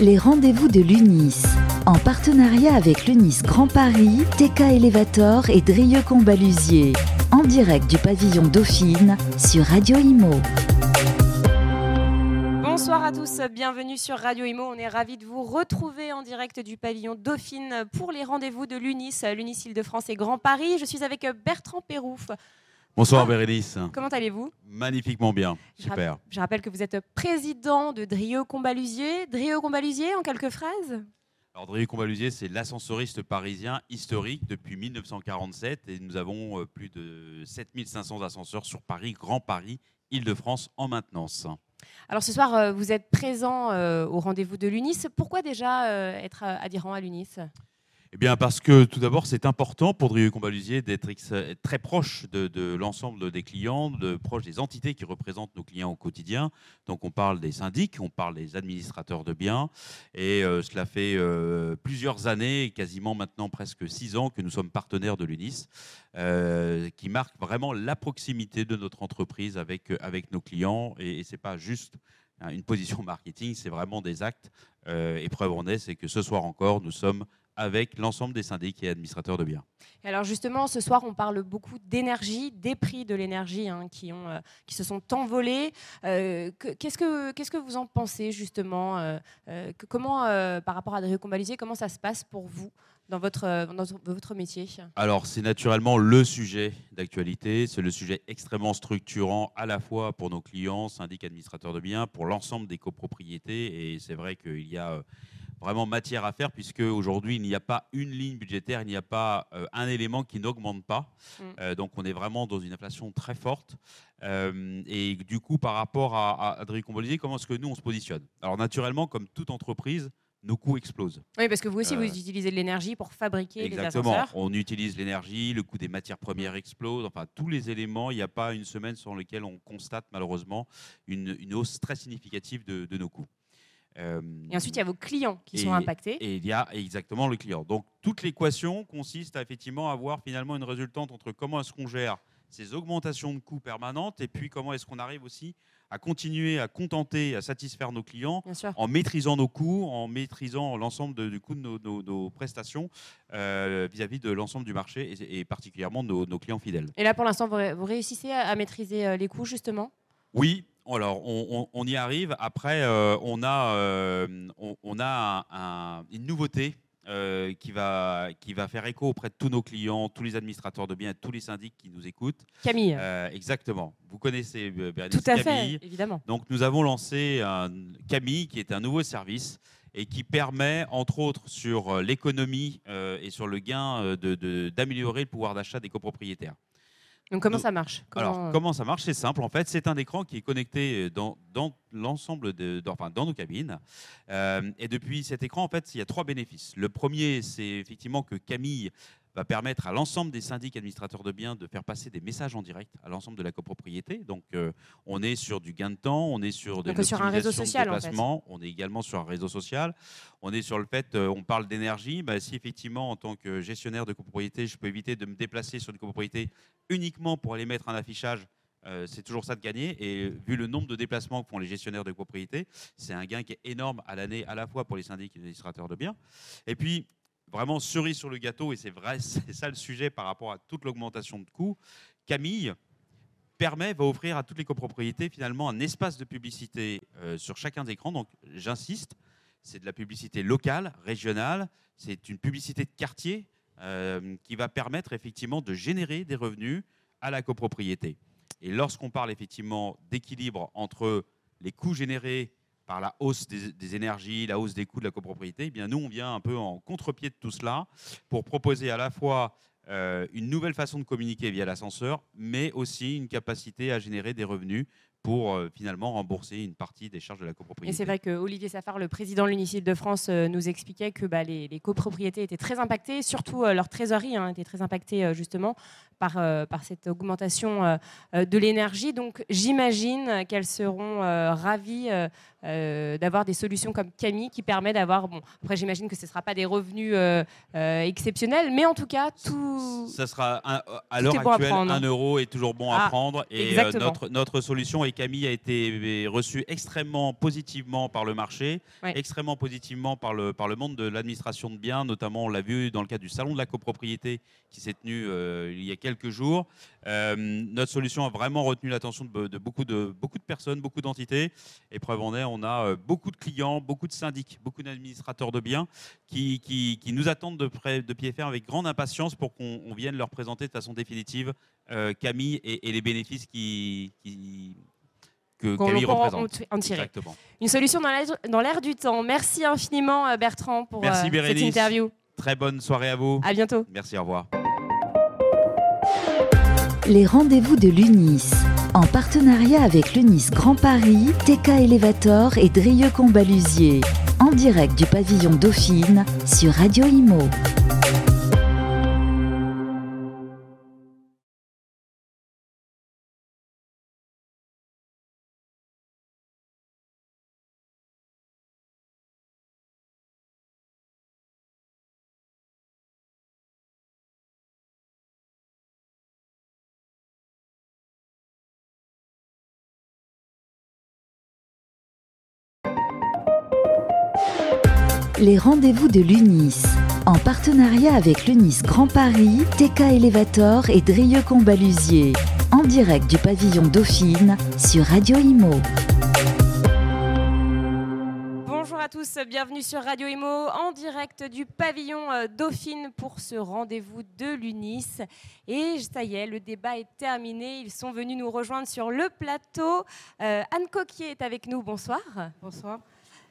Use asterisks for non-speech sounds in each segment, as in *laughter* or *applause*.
Les rendez-vous de l'UNIS. En partenariat avec l'UNIS Grand Paris, TK Elevator et Drieux Combalusier. En direct du pavillon Dauphine sur Radio Imo. Bonsoir à tous, bienvenue sur Radio Imo. On est ravis de vous retrouver en direct du pavillon Dauphine pour les rendez-vous de l'UNIS, l'UNIS Île-de-France et Grand Paris. Je suis avec Bertrand Pérouf. Bonsoir Ah. Bérénice. Comment allez-vous? Magnifiquement bien. Je Super. Je rappelle que vous êtes président de Drieux Combalusier. Drieux Combalusier, en quelques phrases? Alors, Drieux Combalusier, c'est l'ascensoriste parisien historique depuis 1947 et nous avons euh, plus de 7500 ascenseurs sur Paris, Grand Paris, Île-de-France en maintenance. Alors ce soir, euh, vous êtes présent euh, au rendez-vous de l'UNIS. Pourquoi déjà être adhérent à l'UNIS? Eh bien, parce que tout d'abord, c'est important pour Drieux Combalusier d'être très proche de, l'ensemble des clients, de proche des entités qui représentent nos clients au quotidien. Donc, on parle des syndics, on parle des administrateurs de biens. Et euh, cela fait euh, plusieurs années, quasiment maintenant presque six ans, que nous sommes partenaires de l'UNIS, euh, qui marque vraiment la proximité de notre entreprise avec, nos clients. Et, et ce n'est pas juste hein, une position marketing, c'est vraiment des actes. Et preuve en est, c'est que ce soir encore, nous sommes avec l'ensemble des syndics et administrateurs de biens. Et Alors justement, ce soir, on parle beaucoup d'énergie, des prix de l'énergie hein, qui, ont, euh, qui se sont envolés. Euh, que- Qu'est-ce que qu'est-ce que vous en pensez justement euh, que- Comment, par rapport à Drieux Combalusier, comment ça se passe pour vous dans votre, dans votre métier? Alors, c'est naturellement le sujet d'actualité, c'est le sujet extrêmement structurant à la fois pour nos clients, syndics, administrateurs de biens, pour l'ensemble des copropriétés. Et c'est vrai qu'il y a vraiment matière à faire, puisque aujourd'hui, il n'y a pas une ligne budgétaire, il n'y a pas euh, un élément qui n'augmente pas. Mm. Euh, donc, on est vraiment dans une inflation très forte. Euh, et du coup, par rapport à, à Adrien Combolisier, comment est-ce que nous, on se positionne? Alors, naturellement, comme toute entreprise, nos coûts explosent. Oui, parce que vous aussi, vous utilisez de l'énergie pour fabriquer Exactement. les ascenseurs. On utilise l'énergie, le coût des matières premières explose, enfin tous les éléments. Il n'y a pas une semaine sur laquelle on constate malheureusement une, une hausse très significative de, de nos coûts. Euh, Et ensuite, il y a vos clients qui Et- sont impactés. et il y a exactement le client. Donc toute l'équation consiste à effectivement avoir finalement une résultante entre comment est-ce qu'on gère ces augmentations de coûts permanentes et puis comment est-ce qu'on arrive aussi à continuer à contenter, à satisfaire nos clients en maîtrisant nos coûts, en maîtrisant l'ensemble du coût de nos, nos- nos prestations euh, vis-à-vis de l'ensemble du marché et, et particulièrement de nos, nos clients fidèles. Et là, pour l'instant, vous, ré- vous réussissez à, à maîtriser euh, les coûts, justement? Oui, alors on, on- on y arrive. Après, euh, on a, euh, on, on a un- un- une nouveauté. euh, qui, va, qui va faire écho auprès de tous nos clients, tous les administrateurs de biens, tous les syndics qui nous écoutent. Camille exactement. Vous connaissez Bérénice Tout à Camille. fait, évidemment. Donc nous avons lancé un Camille qui est un nouveau service et qui permet entre autres sur l'économie et sur le gain euh, de- de- d'améliorer le pouvoir d'achat des copropriétaires. Donc, comment nous- ça marche? Comment, Alors euh, comment ça marche? C'est simple en fait, c'est un écran qui est connecté euh, dans, dans l'ensemble de dans, enfin, dans nos cabines. Euh, et depuis cet écran en fait il y a trois bénéfices. Le premier c'est effectivement que Camille va permettre à l'ensemble des syndics administrateurs de biens de faire passer des messages en direct à l'ensemble de la copropriété. Donc, euh, on est sur du gain de temps, on est sur de sur un réseau social, en fait. déplacement, on est également sur un réseau social. On est sur le fait, euh, on parle d'énergie. Bah, si effectivement, en tant que gestionnaire de copropriété, je peux éviter de me déplacer sur une copropriété uniquement pour aller mettre un affichage. euh, c'est toujours ça de gagner. Et vu le nombre de déplacements que font les gestionnaires de copropriété, c'est un gain qui est énorme à l'année, à la fois pour les syndics et les administrateurs de biens. Et puis, vraiment cerise sur le gâteau, et c'est vrai, *laughs* c'est ça le sujet par rapport à toute l'augmentation de coûts. Camille permet, va offrir à toutes les copropriétés finalement un espace de publicité euh, sur chacun des écrans. Donc, j'insiste, c'est de la publicité locale, régionale, c'est une publicité de quartier euh, qui va permettre effectivement de générer des revenus à la copropriété. Et lorsqu'on parle effectivement d'équilibre entre les coûts générés par la hausse des, énergies, la hausse des coûts de la copropriété, eh bien nous, on vient un peu en contre-pied de tout cela pour proposer à la fois euh, une nouvelle façon de communiquer via l'ascenseur, mais aussi une capacité à générer des revenus pour euh, finalement rembourser une partie des charges de la Et copropriété. c'est vrai que Olivier Safar, le président de l'Unicide de France, euh, nous expliquait que bah, les, copropriétés étaient très impactées, surtout leur trésorerie hein, était très impactée justement par, par cette augmentation de l'énergie. Donc j'imagine qu'elles seront ravies d'avoir des solutions comme Camille qui permet d'avoir, bon, après j'imagine que ce ne sera pas des revenus exceptionnels, mais en tout cas, tout... Ça sera à l'heure actuelle, un euro est toujours bon à ah, prendre. Et notre, notre solution, et Camille a été reçue extrêmement positivement par le marché, extrêmement positivement par le, par le monde de l'administration de biens, notamment on l'a vu dans le cadre du salon de la copropriété qui s'est tenu euh, il y a quelques jours. Euh, notre solution a vraiment retenu l'attention de, beaucoup de beaucoup de personnes, beaucoup d'entités. Et preuve en est, on a euh, beaucoup de clients, beaucoup de syndics, beaucoup d'administrateurs de biens qui, qui, nous attendent de, près, de pied ferme avec grande impatience pour qu'on vienne leur présenter de façon définitive Camille et, les bénéfices qui, que Camille représente. En tirer. Une solution dans l'air du temps. Merci infiniment Bertrand pour cette interview. Très bonne soirée à vous. À bientôt. Merci, au revoir. Les rendez-vous de l'UNIS. En partenariat avec l'UNIS Grand Paris, TK Elevator et Drieux Combalusier. En direct du pavillon Dauphine sur Radio Imo. Les rendez-vous de l'UNIS. En partenariat avec l'UNIS Grand Paris, TK Elevator et Drieux Combalusier. En direct du pavillon Dauphine sur Radio Imo. Bonjour à tous, bienvenue sur Radio Imo en direct du pavillon euh, Dauphine pour ce rendez-vous de l'UNIS. Et ça y est, le débat est terminé. Ils sont venus nous rejoindre sur le plateau. Euh, Anne Coquier est avec nous. Bonsoir. Bonsoir.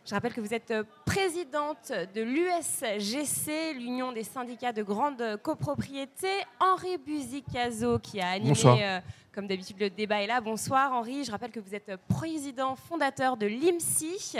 Je rappelle que vous êtes euh, présidente de l'USGC, l'Union des syndicats de grande copropriété. Henri Buzicazo, qui a animé, comme d'habitude, le débat est là. Bonsoir Henri. Je rappelle que vous êtes président fondateur de l'IMSI.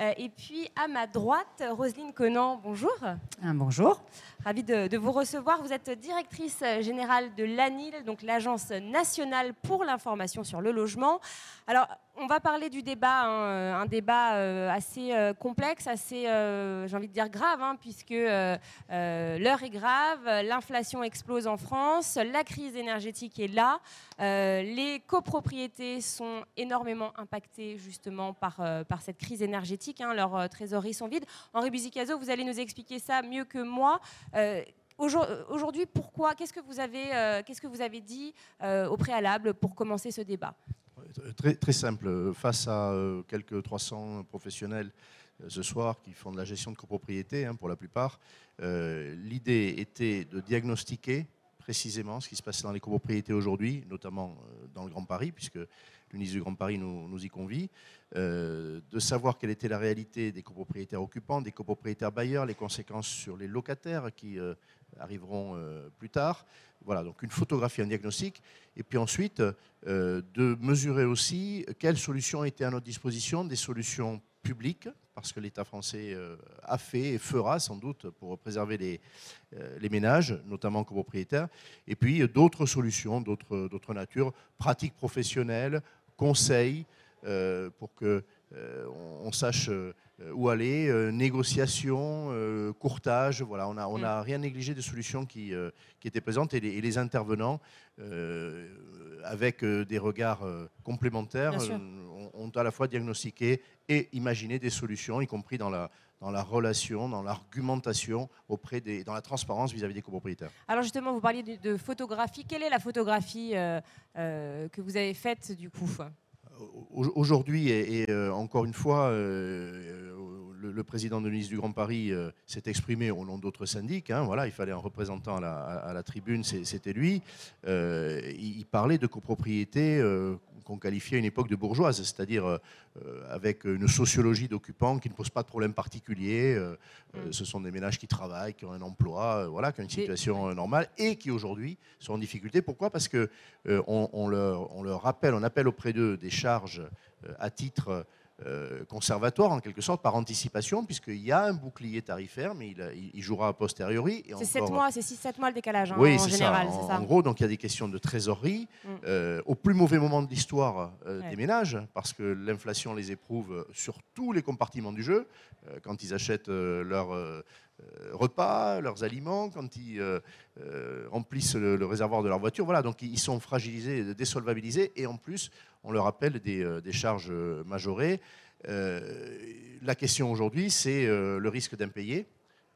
Euh, et puis à ma droite, Roselyne Conan, bonjour. bonjour. Ravie de, vous recevoir. Vous êtes directrice générale de l'ANIL, donc l'Agence nationale pour l'information sur le logement. Alors, on va parler du débat, hein, un débat euh, assez euh, complexe, assez, j'ai envie de dire grave, hein, puisque l'heure est grave, l'inflation explose en France, la crise énergétique est là, les copropriétés sont énormément impactées justement par, par cette crise énergétique, hein, leurs trésoreries sont vides. Henri Buzicazo, vous allez nous expliquer ça mieux que moi. Aujourd'hui, pourquoi Qu'est-ce que vous avez, dit au préalable pour commencer ce débat? Très, simple. Face à euh, quelques 300 professionnels euh, ce soir qui font de la gestion de copropriété, hein, pour la plupart, euh, l'idée était de diagnostiquer précisément ce qui se passe dans les copropriétés aujourd'hui, notamment dans le Grand Paris, puisque l'UNIS du Grand Paris nous, y convie, de savoir quelle était la réalité des copropriétaires occupants, des copropriétaires bailleurs, les conséquences sur les locataires qui arriveront plus tard, voilà, donc une photographie, un diagnostic, et puis ensuite euh, de mesurer aussi quelles solutions étaient à notre disposition, des solutions publiques, parce que l'État français euh, a fait et fera sans doute pour préserver les, euh, ménages, notamment copropriétaires, et puis d'autres solutions, d'autres natures, pratiques professionnelles, conseils, pour que on sache euh, où aller, euh, négociation, euh, courtage. Voilà, on n'a on a mm. rien négligé des solutions qui, qui étaient présentes et les, intervenants, avec des regards complémentaires, ont, à la fois diagnostiqué et imaginé des solutions, y compris dans la, dans la relation, dans l'argumentation, auprès des, dans la transparence vis-à-vis des copropriétaires. Alors justement, vous parliez de, photographie. Quelle est la photographie que vous avez faite du coup? Aujourd'hui, et, encore une fois, le, président de l'UNIS du Grand Paris euh, s'est exprimé au nom d'autres syndics. Hein, voilà, il fallait un représentant à la, tribune, c'était lui. Euh, il, parlait de copropriété euh, qu'on qualifiait à une époque de bourgeoise, c'est-à-dire avec une sociologie d'occupants qui ne pose pas de problème particulier. Mm. ce sont des ménages qui travaillent, qui ont un emploi, voilà, qui ont une situation normale et qui aujourd'hui sont en difficulté. Pourquoi? Parce que on, leur, on, leur, rappelle, on appelle auprès d'eux des charges à titre conservatoire en quelque sorte, par anticipation, puisqu'il y a un bouclier tarifaire, mais il, jouera a posteriori. C'est 7 mois, c'est 6-7 mois le décalage hein, oui, en général. Ça. En, ça. en, gros, donc il y a des questions de trésorerie. Mm. Euh, au plus mauvais moment de l'histoire euh, des ménages, parce que l'inflation les éprouve sur tous les compartiments du jeu, quand ils achètent leur repas, leurs aliments, quand ils remplissent le, réservoir de leur voiture. Voilà, donc ils sont fragilisés, désolvabilisés, et en plus, on leur appelle des, euh, charges euh, majorées. Euh, la question aujourd'hui, c'est le risque d'impayé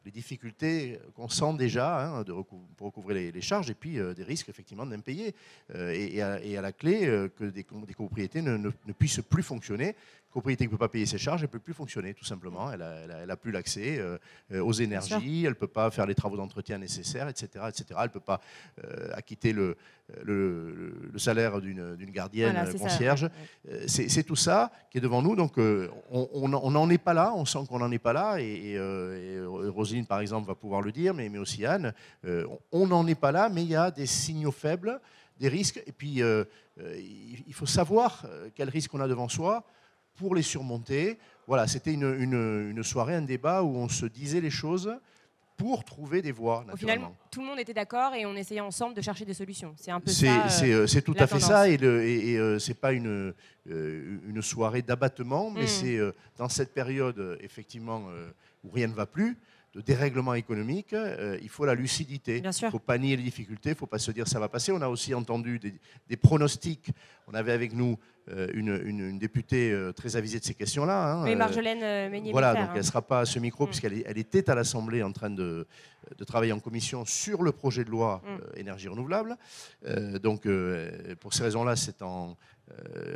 les difficultés qu'on sent déjà hein, de pour recouvrir les, charges et puis des risques effectivement d'impayés et, et, à la clé que des, des copropriétés ne, ne, puissent plus fonctionner propriété qui ne peut pas payer ses charges, elle ne peut plus fonctionner, tout simplement. Elle n'a plus l'accès euh, euh, aux énergies, elle ne peut pas faire les travaux d'entretien nécessaires, etc. etc. Elle ne peut pas euh, acquitter le, le, salaire d'une gardienne concierge. C'est tout ça qui est devant nous. Donc, on n'en est pas là, on sent qu'on n'en est pas là. Et, Par exemple, va pouvoir le dire, mais, mais aussi Anne. on n'en est pas là, mais il y a des signaux faibles, des risques. Et puis, il faut savoir quel risque on a devant soi pour les surmonter. Voilà, c'était une, soirée, un débat où on se disait les choses pour trouver des voies. Au final, tout le monde était d'accord et on essayait ensemble de chercher des solutions. C'est un peu ça. C'est euh, tout à fait ça et, et, euh, c'est pas une, euh, une soirée d'abattement, mais mm. c'est dans cette période effectivement où rien ne va plus de dérèglement économique, il faut la lucidité. Il ne faut pas nier les difficultés, il ne faut pas se dire ça va passer. On a aussi entendu des, des pronostics. On avait avec nous euh, une, députée euh, très avisée de ces questions-là. Hein, oui, Marjolaine euh, Meignier. Voilà, donc elle ne sera pas à ce micro, mm. puisqu'elle elle était à l'Assemblée en train de, de, travailler en commission sur le projet de loi mm. énergie renouvelable. donc, pour ces raisons-là, c'est en,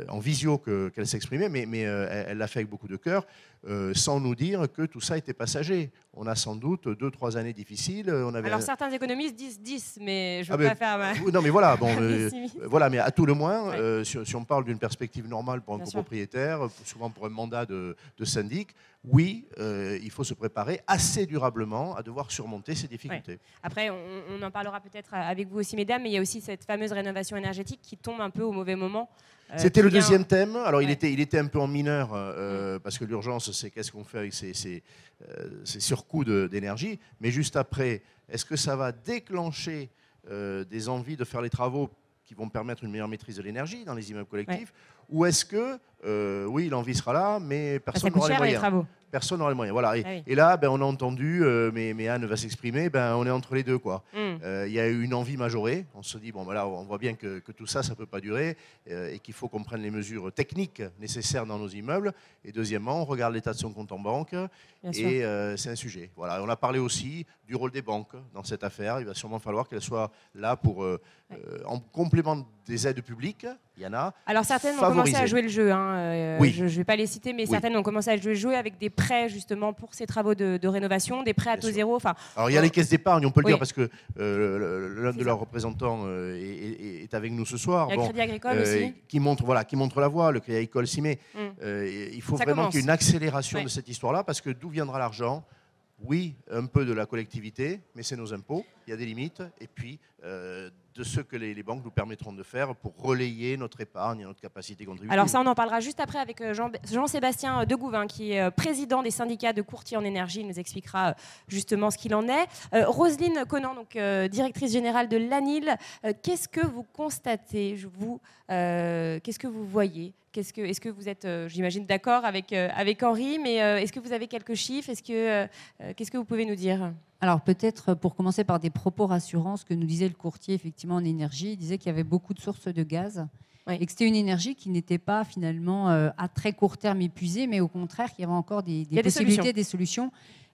en visio qu'elle s'exprimait, mais, mais elle l'a fait avec beaucoup de cœur. Euh, sans nous dire que tout ça était passager. On a sans doute deux, trois années difficiles. On avait Alors certains économistes disent 10, mais je ne ah, veux pas faire... Ma... Non, mais voilà, bon, *laughs* euh, voilà, mais à tout le moins, euh, si, on parle d'une perspective normale pour un copropriétaire, souvent pour un mandat de, syndic, oui, il faut se préparer assez durablement à devoir surmonter ces difficultés. Après, on, on, en parlera peut-être avec vous aussi, mesdames, mais il y a aussi cette fameuse rénovation énergétique qui tombe un peu au mauvais moment. Euh, C'était le deuxième thème. Alors, il, était, il était un peu en mineur, euh, mm. parce que l'urgence, c'est qu'est-ce qu'on fait avec ces, ces, euh, surcoûts d'énergie. Mais juste après, est-ce que ça va déclencher des envies de faire les travaux qui vont permettre une meilleure maîtrise de l'énergie dans les immeubles collectifs Ou est-ce que, oui, l'envie sera là, mais personne n'aura les moyens personne n'aura les moyens. Voilà. Et, ah là, ben, on a entendu, euh, mais, mais, Anne va s'exprimer, ben, on est entre les deux. quoi. Hmm. Euh, il y a eu une envie majorée. On se dit, bon, ben on voit bien que, tout ça, ça ne peut pas durer euh, et qu'il faut qu'on prenne les mesures techniques nécessaires dans nos immeubles. Et deuxièmement, on regarde l'état de son compte en banque et c'est un sujet. Voilà. On a parlé aussi du rôle des banques dans cette affaire. Il va sûrement falloir qu'elles soient là pour, en complément des aides publiques, il y en a. Alors certaines ont commencé à jouer le jeu. Hein, oui. Je ne vais pas les citer, mais certaines ont commencé à jouer le jeu avec des prêts justement pour ces travaux de, rénovation, des prêts à taux zéro. Enfin, Alors il y a les caisses d'épargne, on peut le dire parce que euh, l'un de leurs représentants euh, est, avec nous ce soir. Il y a le Crédit Agricole euh, aussi. Qui montre, voilà, qui montre la voie, le Crédit Agricole s'y met. Mm. il faut vraiment qu'il y ait une accélération de cette histoire-là parce que d'où viendra l'argent? Oui, un peu de la collectivité, mais c'est nos impôts, il y a des limites, et puis de ce que les, banques nous permettront de faire pour relayer notre épargne et notre capacité contributive. Alors ça, on en parlera juste après avec euh, Jean-Sébastien Degouvin, qui est euh, président des syndicats de courtiers en énergie. Il nous expliquera euh, justement ce qu'il en est. Roselyne Conan, donc, directrice générale de l'ANIL, qu'est-ce que vous constatez vous, Qu'est-ce que vous voyez est-ce que, vous êtes, j'imagine, d'accord avec, avec Henri, mais est-ce que vous avez quelques chiffres? Est-ce que, Qu'est-ce que vous pouvez nous dire? Alors peut-être pour commencer par des propos rassurants, ce que nous disait le courtier effectivement en énergie, il disait qu'il y avait beaucoup de sources de gaz et que c'était une énergie qui n'était pas finalement euh, à très court terme épuisée, mais au contraire qu'il y avait encore des, possibilités, des solutions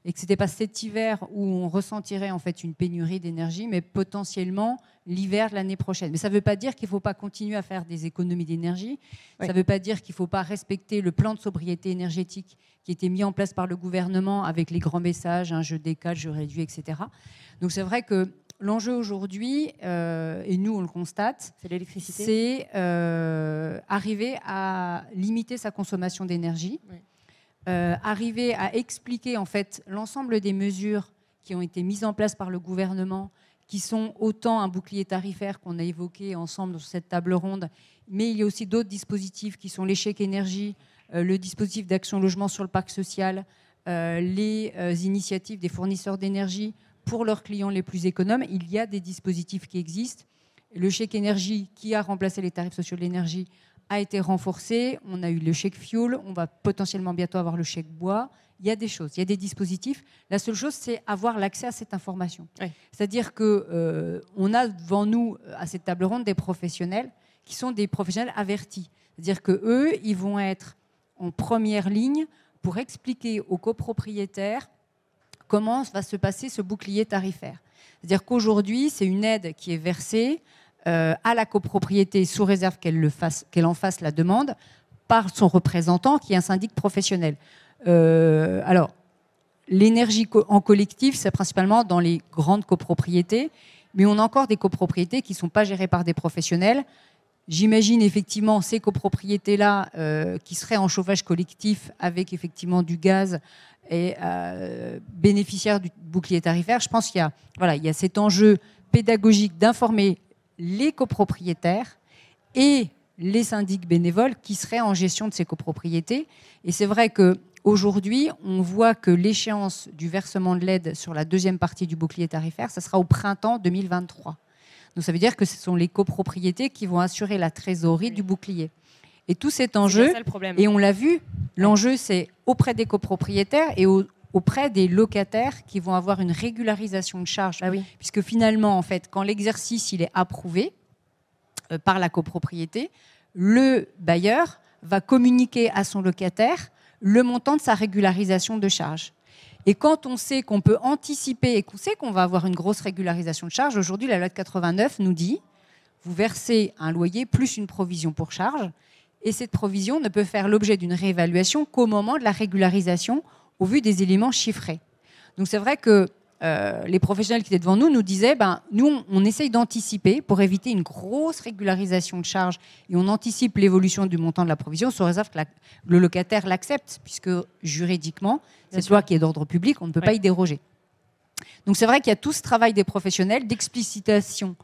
et que ce n'était pas cet hiver où on ressentirait en fait une pénurie d'énergie, mais potentiellement l'hiver de l'année prochaine. Mais ça ne veut pas dire qu'il ne faut pas continuer à faire des économies d'énergie. Ça ne veut pas dire qu'il ne faut pas respecter le plan de sobriété énergétique qui était mis en place par le gouvernement avec les grands messages, un hein, je décale, je réduis, etc. Donc c'est vrai que l'enjeu aujourd'hui, euh, et nous on le constate, c'est l'électricité. C'est euh, arriver à limiter sa consommation d'énergie. Euh, arriver à expliquer en fait l'ensemble des mesures qui ont été mises en place par le gouvernement, qui sont autant un bouclier tarifaire qu'on a évoqué ensemble sur cette table ronde, mais il y a aussi d'autres dispositifs qui sont l'échec énergie, le dispositif d'action logement sur le parc social, les initiatives des fournisseurs d'énergie pour leurs clients les plus économes. Il y a des dispositifs qui existent. Le chèque énergie qui a remplacé les tarifs sociaux de l'énergie a été renforcé. On a eu le chèque fuel. On va potentiellement bientôt avoir le chèque bois. Il y a des choses, il y a des dispositifs. La seule chose, c'est avoir l'accès à cette information. C'est-à-dire qu'on euh, a devant nous, à cette table ronde, des professionnels qui sont des professionnels avertis. C'est-à-dire qu'eux, ils vont être en première ligne pour expliquer aux copropriétaires comment va se passer ce bouclier tarifaire. C'est-à-dire qu'aujourd'hui, c'est une aide qui est versée euh, à la copropriété sous réserve qu'elle en fasse la demande par son représentant qui est un syndic professionnel. Euh, alors, l'énergie en collectif, c'est principalement dans les grandes copropriétés, mais on a encore des copropriétés qui ne sont pas gérées par des professionnels. J'imagine effectivement ces copropriétés-là euh, qui seraient en chauffage collectif avec effectivement du gaz et bénéficiaires du bouclier tarifaire. Je pense qu'il y a, voilà, il y a cet enjeu pédagogique d'informer les copropriétaires et les syndics bénévoles qui seraient en gestion de ces copropriétés. Et c'est vrai qu'aujourd'hui, on voit que l'échéance du versement de l'aide sur la deuxième partie du bouclier tarifaire, ça sera au printemps 2023. Donc ça veut dire que ce sont les copropriétés qui vont assurer la trésorerie du bouclier. Et tout cet enjeu, et on l'a vu, l'enjeu c'est auprès des copropriétaires et auprès des locataires qui vont avoir une régularisation de charges. Ah oui. Puisque finalement, en fait, quand l'exercice il est approuvé euh, par la copropriété, le bailleur va communiquer à son locataire le montant de sa régularisation de charges. Et quand on sait qu'on peut anticiper et qu'on sait qu'on va avoir une grosse régularisation de charges, aujourd'hui, la loi de 89 nous dit vous versez un loyer plus une provision pour charge, et cette provision ne peut faire l'objet d'une réévaluation qu'au moment de la régularisation au vu des éléments chiffrés. Donc c'est vrai que euh, les professionnels qui étaient devant nous nous disaient, ben, nous, on, essaye d'anticiper pour éviter une grosse régularisation de charges et on anticipe l'évolution du montant de la provision sous réserve que le locataire l'accepte, puisque juridiquement, cette loi qui est d'ordre public, on ne peut pas y déroger. Donc c'est vrai qu'il y a tout ce travail des professionnels d'explicitation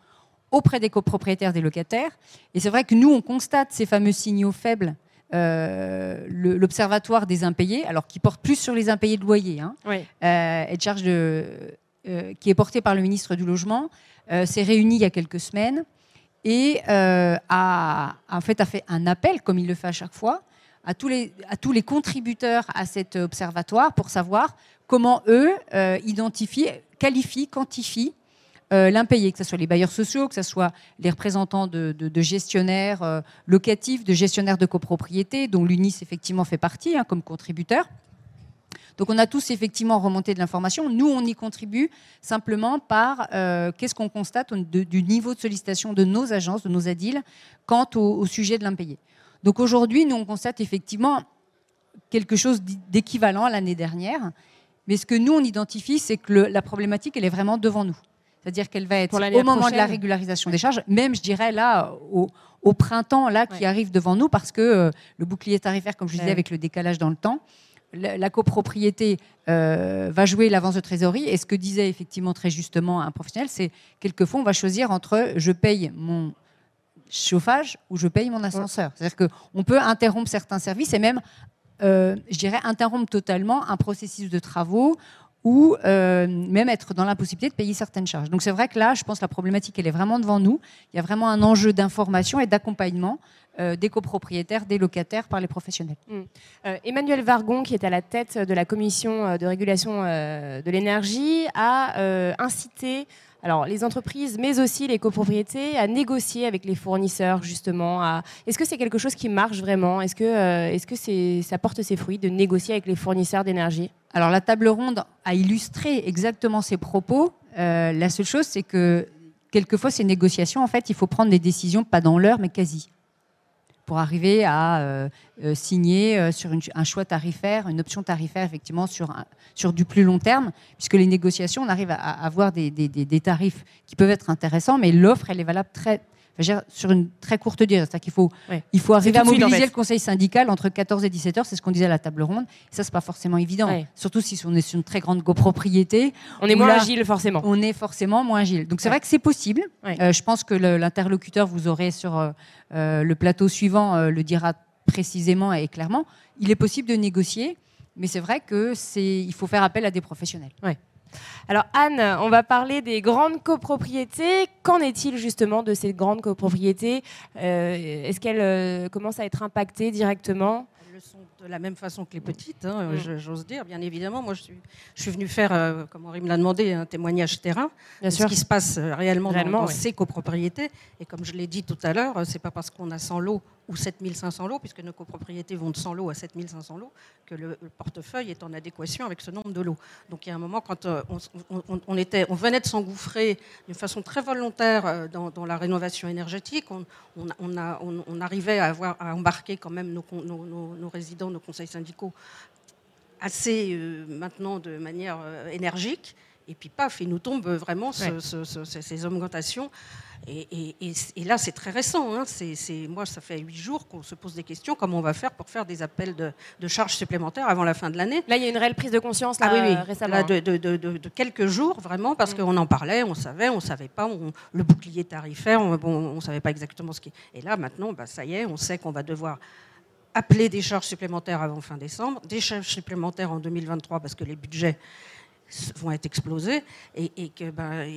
auprès des copropriétaires des locataires. Et c'est vrai que nous, on constate ces fameux signaux faibles euh, l'Observatoire des impayés, alors qui porte plus sur les impayés de loyer, hein, euh, charge de, euh, qui est porté par le ministre du Logement, s'est réuni il y a quelques semaines et a, en fait, a fait un appel, comme il le fait à chaque fois, à tous les, à tous les contributeurs à cet observatoire pour savoir comment eux identifient, qualifient, quantifient euh, l'impayé, que ce soit les bailleurs sociaux, que ce soit les représentants de, gestionnaires euh, locatifs, de gestionnaires de copropriété, dont l'UNIS effectivement fait partie hein, comme contributeur. Donc on a tous effectivement remonté de l'information. Nous, on y contribue simplement par euh, qu'est-ce qu'on constate du niveau de sollicitation de nos agences, de nos ADIL, quant au, sujet de l'impayé. Donc aujourd'hui, nous, on constate effectivement quelque chose d'équivalent à l'année dernière. Mais ce que nous, on identifie, c'est que la problématique, elle est vraiment devant nous. C'est-à-dire qu'elle va être au moment de la régularisation des charges, même je dirais là au, printemps là qui arrive devant nous parce que euh, le bouclier tarifaire, comme je disais, avec le décalage dans le temps, la, copropriété euh, va jouer l'avance de trésorerie. Et ce que disait effectivement très justement un professionnel, c'est quelquefois on va choisir entre je paye mon chauffage ou je paye mon ascenseur. C'est-à-dire qu'on peut interrompre certains services et même, euh, je dirais, interrompre totalement un processus de travaux ou euh, même être dans l'impossibilité de payer certaines charges. Donc c'est vrai que là, je pense que la problématique, elle est vraiment devant nous. Il y a vraiment un enjeu d'information et d'accompagnement euh, des copropriétaires, des locataires par les professionnels. Mmh. Euh, Emmanuel Vargon, qui est à la tête de la commission de régulation de l'énergie, a incité alors, les entreprises, mais aussi les copropriétés, à négocier avec les fournisseurs, justement. Est-ce que c'est quelque chose qui marche vraiment? Est-ce que, est-ce que ça porte ses fruits de négocier avec les fournisseurs d'énergie? Alors la table ronde a illustré exactement ces propos. Euh, la seule chose, c'est que quelquefois, ces négociations, en fait, il faut prendre des décisions pas dans l'heure, mais quasi, pour arriver à euh, euh, signer sur un choix tarifaire, une option tarifaire, effectivement, sur, sur du plus long terme, puisque les négociations, on arrive à, avoir des, des tarifs qui peuvent être intéressants, mais l'offre, elle est valable très, sur une très courte durée. C'est-à-dire qu'il faut, il faut arriver à mobiliser le conseil syndical entre 14 et 17 heures, c'est ce qu'on disait à la table ronde. Et ça, c'est pas forcément évident. Surtout si on est sur une très grande copropriété. On est moins agile, forcément. On est forcément moins agile. Donc c'est vrai que c'est possible. Euh, je pense que l'interlocuteur, vous aurez sur euh, euh, le plateau suivant, le dira précisément et clairement. Il est possible de négocier, mais c'est vrai qu'il faut faire appel à des professionnels. Alors Anne, on va parler des grandes copropriétés. Qu'en est-il justement de ces grandes copropriétés? Euh, Est-ce qu'elles euh, commencent à être impactées directement? De la même façon que les petites, hein, mm. j'ose dire, bien évidemment. Moi, je suis, je suis venue faire, euh, comme Henri me l'a demandé, un témoignage terrain de ce qui se passe euh, réellement, dans, ces copropriétés. Et comme je l'ai dit tout à l'heure, euh, c'est pas parce qu'on a 100 lots ou 7500 lots, puisque nos copropriétés vont de 100 lots à 7500 lots, que le, portefeuille est en adéquation avec ce nombre de lots. Donc il y a un moment, quand on, était, on venait de s'engouffrer d'une façon très volontaire dans, la rénovation énergétique, on, a, arrivait à, avoir, à embarquer quand même nos, nos, nos résidents nos conseils syndicaux assez euh, maintenant de manière euh, énergique. Et puis paf, il nous tombe vraiment ces augmentations. Et, là, c'est très récent. Hein. C'est, moi, ça fait huit jours qu'on se pose des questions. Comment on va faire pour faire des appels de, charges supplémentaires avant la fin de l'année? Là, il y a une réelle prise de conscience là, ah, oui, récemment. Là, de, quelques jours, vraiment, parce mm. qu'on en parlait, on savait, on ne savait pas. le bouclier tarifaire, on ne savait pas exactement ce qui. Et là, maintenant, bah, ça y est, on sait qu'on va devoir appeler des charges supplémentaires avant fin décembre, des charges supplémentaires en 2023 parce que les budgets vont être explosés et, que ben,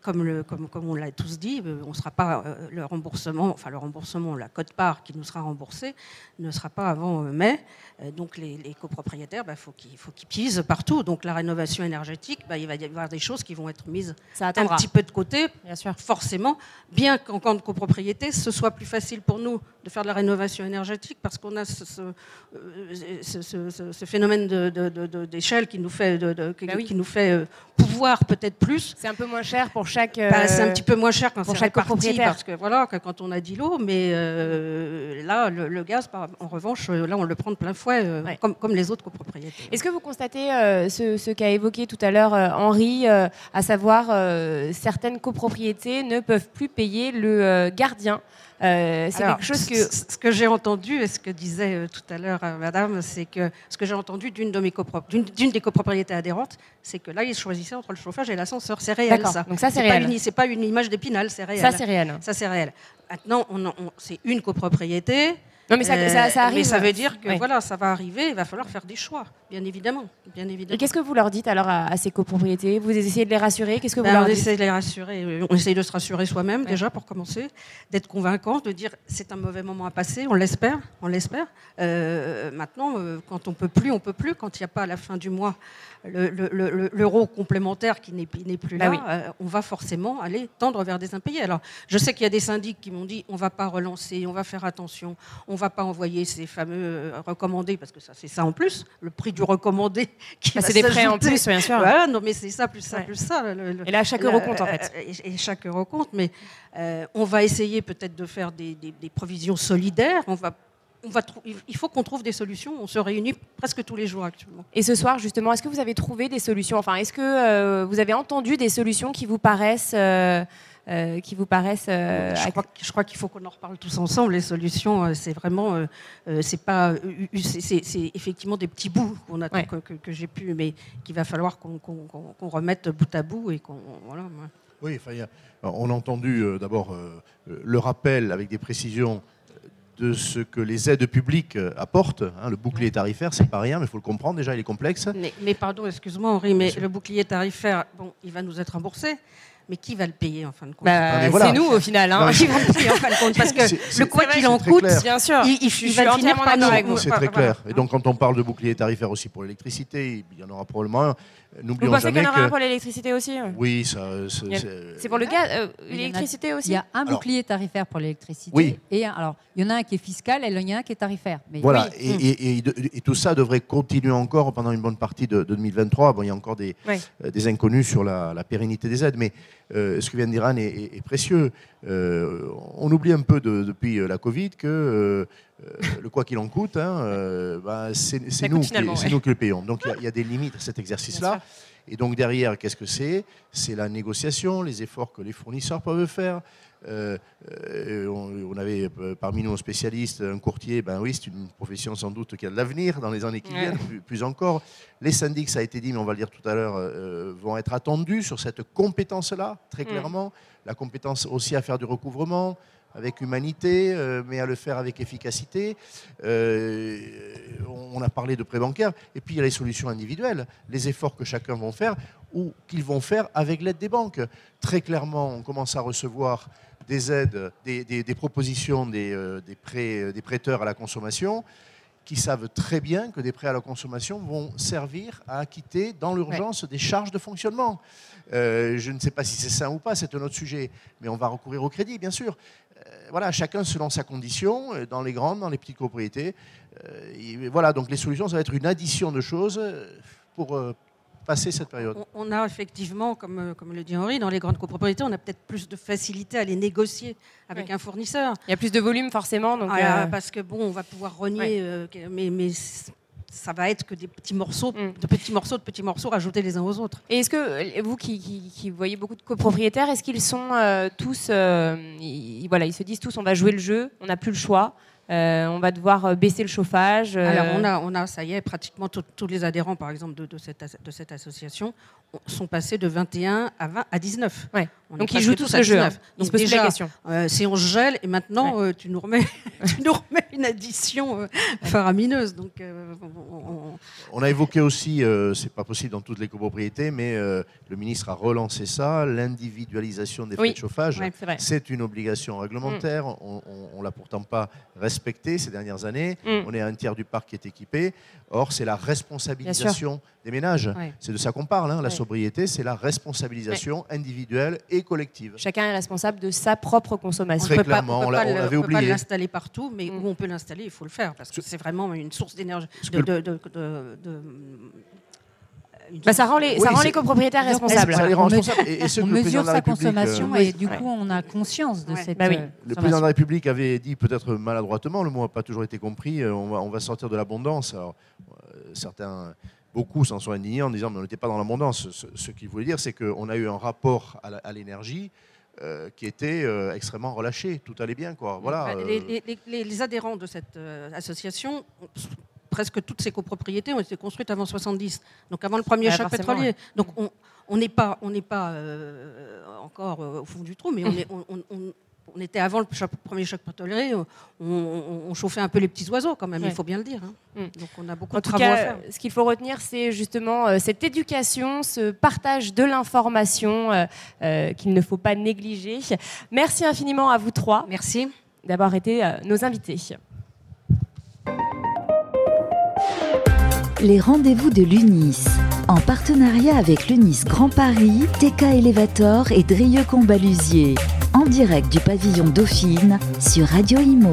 comme, le, comme, comme on l'a tous dit, euh, on sera pas euh, le remboursement, enfin le remboursement, la cote-part qui nous sera remboursée ne sera pas avant euh, mai. Donc les, copropriétaires, il bah, faut qu'ils faut qu'ils pisent partout. Donc la rénovation énergétique, bah, il va y avoir des choses qui vont être mises un petit peu de côté, bien sûr. forcément, bien qu'en camp de copropriété, ce soit plus facile pour nous de faire de la rénovation énergétique parce qu'on a ce, ce, phénomène d'échelle qui nous fait, bah qui nous fait pouvoir peut-être plus. C'est un peu moins cher pour chaque. Bah, c'est un euh, petit peu moins cher quand c'est chaque copropriétaire. Parce que voilà, quand on a 10 lots, mais euh, là, le, gaz, en revanche, euh, là, on le prend de plein fouet, comme, comme, les autres copropriétaires. Est-ce que vous constatez ce, ce qu'a évoqué tout à l'heure Henri, à savoir certaines copropriétés ne peuvent plus payer le gardien c'est quelque chose que. Ce que j'ai entendu, et ce que disait tout à l'heure madame, c'est que ce que j'ai entendu d'une de d'une des copropriétés adhérentes, c'est que là, ils choisissaient entre le chauffage et l'ascenseur. C'est réel, ça. Donc ça, c'est réel. C'est pas une image d'épinal, c'est réel. Ça, c'est réel. Ça, c'est réel. Maintenant, on, c'est une copropriété. Non, mais ça, ça, arrive. Mais ça veut dire que voilà, ça va arriver. Il va falloir faire des choix, bien évidemment, bien évidemment. Et qu'est-ce que vous leur dites alors à, ces copropriétés? Vous essayez de les rassurer? Qu'est-ce que vous ben, leur on dites? essaie de les rassurer. On essaye de se rassurer soi-même déjà pour commencer, d'être convaincant, de dire c'est un mauvais moment à passer. On l'espère, on l'espère. Euh, maintenant, euh, quand on peut plus, on peut plus. Quand il n'y a pas à la fin du mois l'euro complémentaire qui n'est plus bah là, euh, on va forcément aller tendre vers des impayés. Alors, je sais qu'il y a des syndics qui m'ont dit on ne va pas relancer, on va faire attention, on ne va pas envoyer ces fameux euh, recommandés, parce que ça, c'est ça en plus, le prix du recommandé qui ah, C'est des frais en plus, bien sûr. non, mais c'est ça, plus ça, plus ça. et là, chaque euro compte, en fait. Et, chaque euro compte, mais euh, on va essayer peut-être de faire des, des provisions solidaires, on va il faut qu'on trouve des solutions. On se réunit presque tous les jours actuellement. Et ce soir, justement, est-ce que vous avez trouvé des solutions? Enfin, est-ce que euh, vous avez entendu des solutions qui vous paraissent euh, euh, qui vous paraissent Je crois, qu'il faut qu'on en reparle tous ensemble. Les solutions, c'est vraiment, c'est pas, c'est effectivement des petits bouts qu'on a que, j'ai pu, mais qu'il va falloir qu'on remette bout à bout et qu'on voilà. Oui, on a entendu d'abord le rappel avec des précisions de ce que les aides publiques euh, apportent. Hein, le bouclier tarifaire, c'est pas rien, mais il faut le comprendre. Déjà, il est complexe. Mais, pardon, excuse-moi Henri, mais le bouclier tarifaire, bon, il va nous être remboursé. Mais qui va le payer en fin de compte bah, ah, C'est nous au final. Hein. Qui va le payer en fin de compte Parce que *laughs* le quoi qu'il en coûte, bien sûr, il, il, va finir par nous. C'est très clair. Et donc quand on parle de bouclier tarifaire aussi pour l'électricité, il y en aura probablement un. Vous pensez qu'il y en aura un pour l'électricité aussi Oui, ça. C'est pour le gaz, euh, l'électricité aussi. Il y a un bouclier tarifaire pour l'électricité. Oui. Et alors, il y en a un qui est fiscal et il y en a un qui est tarifaire. Mais voilà. Et, tout ça devrait continuer encore pendant une bonne partie de, 2023. Bon, il y a encore des, euh, des inconnus sur la, pérennité des aides, mais euh, ce que vient de dire Anne est, précieux. on oublie un peu depuis la Covid que le quoi qu'il en coûte, hein, bah, c'est nous, nous, qui le payons. Donc il y, a des limites à cet exercice-là. Et donc derrière, qu'est-ce que c'est? C'est la négociation, les efforts que les fournisseurs peuvent faire. Euh, euh, on, avait euh, parmi nous un spécialiste, un courtier, ben oui, c'est une profession sans doute qui a de l'avenir dans les années qui viennent, plus, encore. Les syndics, ça a été dit, mais on va le dire tout à l'heure, vont être attendus sur cette compétence-là, très mm. clairement. La compétence aussi à faire du recouvrement, avec humanité, mais à le faire avec efficacité. on a parlé de prêt bancaire, et puis il y a les solutions individuelles, les efforts que chacun va faire ou qu'ils vont faire avec l'aide des banques. Très clairement, on commence à recevoir des aides, des, propositions des, prêts, des prêteurs à la consommation qui savent très bien que des prêts à la consommation vont servir à acquitter dans l'urgence des charges de fonctionnement. Euh, je ne sais pas si c'est ça ou pas, c'est un autre sujet, mais on va recourir au crédit, bien sûr. Euh, voilà, chacun selon sa condition, euh, dans les grandes, dans les petites propriétés. voilà, donc les solutions, ça va être une addition de choses pour passer cette période. On, a effectivement, comme, comme le dit Henri, dans les grandes copropriétés, on a peut-être plus de facilité à les négocier avec un fournisseur. Il y a plus de volume forcément. Donc ah, Parce que bon, on va pouvoir renier, mais, mais ça va être que des petits morceaux, mm. de petits morceaux, de petits morceaux rajoutés les uns aux autres. Et est-ce que euh, vous qui, voyez beaucoup de copropriétaires, est-ce qu'ils sont euh, tous, euh, voilà, ils se disent tous, on va jouer le jeu, on n'a plus le choix. Euh, on va devoir euh, baisser le chauffage. Euh. Alors on a, on a, ça y est, pratiquement tous les adhérents, par exemple, de, cette, de cette association sont passés de 21 à, 20, à 19. Donc ils jouent tous le jeu. Hein. Donc déjà, la question. si on gèle, et maintenant tu, nous remets, *laughs* tu nous remets une addition faramineuse. Donc, on... a évoqué aussi, c'est pas possible dans toutes les copropriétés, mais le ministre a relancé ça, l'individualisation des frais de chauffage. c'est une obligation réglementaire. Mm. On ne l'a pourtant pas respectée respecté ces dernières années. Mm. On est à un tiers du parc qui est équipé. Or, c'est la responsabilisation des ménages. C'est de ça qu'on parle. Hein. La sobriété, c'est la responsabilisation individuelle et collective. Chacun est responsable de sa propre consommation. Très clairement, on, l'avait oublié. On peut pas l'installer partout, mais mm. où on peut l'installer, il faut le faire parce que c'est vraiment une source d'énergie, de, bah, ça rend les, ça rend les copropriétaires responsables. on, mesure sa consommation euh, et du coup on a conscience de cette. Bah euh, le président de la République avait dit peut-être maladroitement, le mot n'a pas toujours été compris, euh, on va, on va sortir de l'abondance. certains, beaucoup s'en sont indignés en disant mais on n'était pas dans l'abondance. Ce, qu'il voulait dire, c'est qu'on a eu un rapport à l'énergie. qui était extrêmement relâché. Tout allait bien. Quoi. Voilà, bah, les, les, adhérents de cette association presque toutes ces copropriétés ont été construites avant 70, donc avant le premier choc pétrolier. Donc on n'est pas, on n'est pas euh, encore euh, au fond du trou, mais on, est, on, était avant le premier choc pétrolier, on, chauffait un peu les petits oiseaux quand même, il faut bien le dire. Hein. Mm. Donc on a beaucoup de travaux à faire. Ce qu'il faut retenir, c'est justement euh, cette éducation, ce partage de l'information qu'il ne faut pas négliger. Merci infiniment à vous trois. Merci d'avoir été nos invités. Les rendez-vous de l'UNIS. En partenariat avec l'UNIS Grand Paris, TK Elevator et Drieux Combalusier. En direct du pavillon Dauphine sur Radio Imo.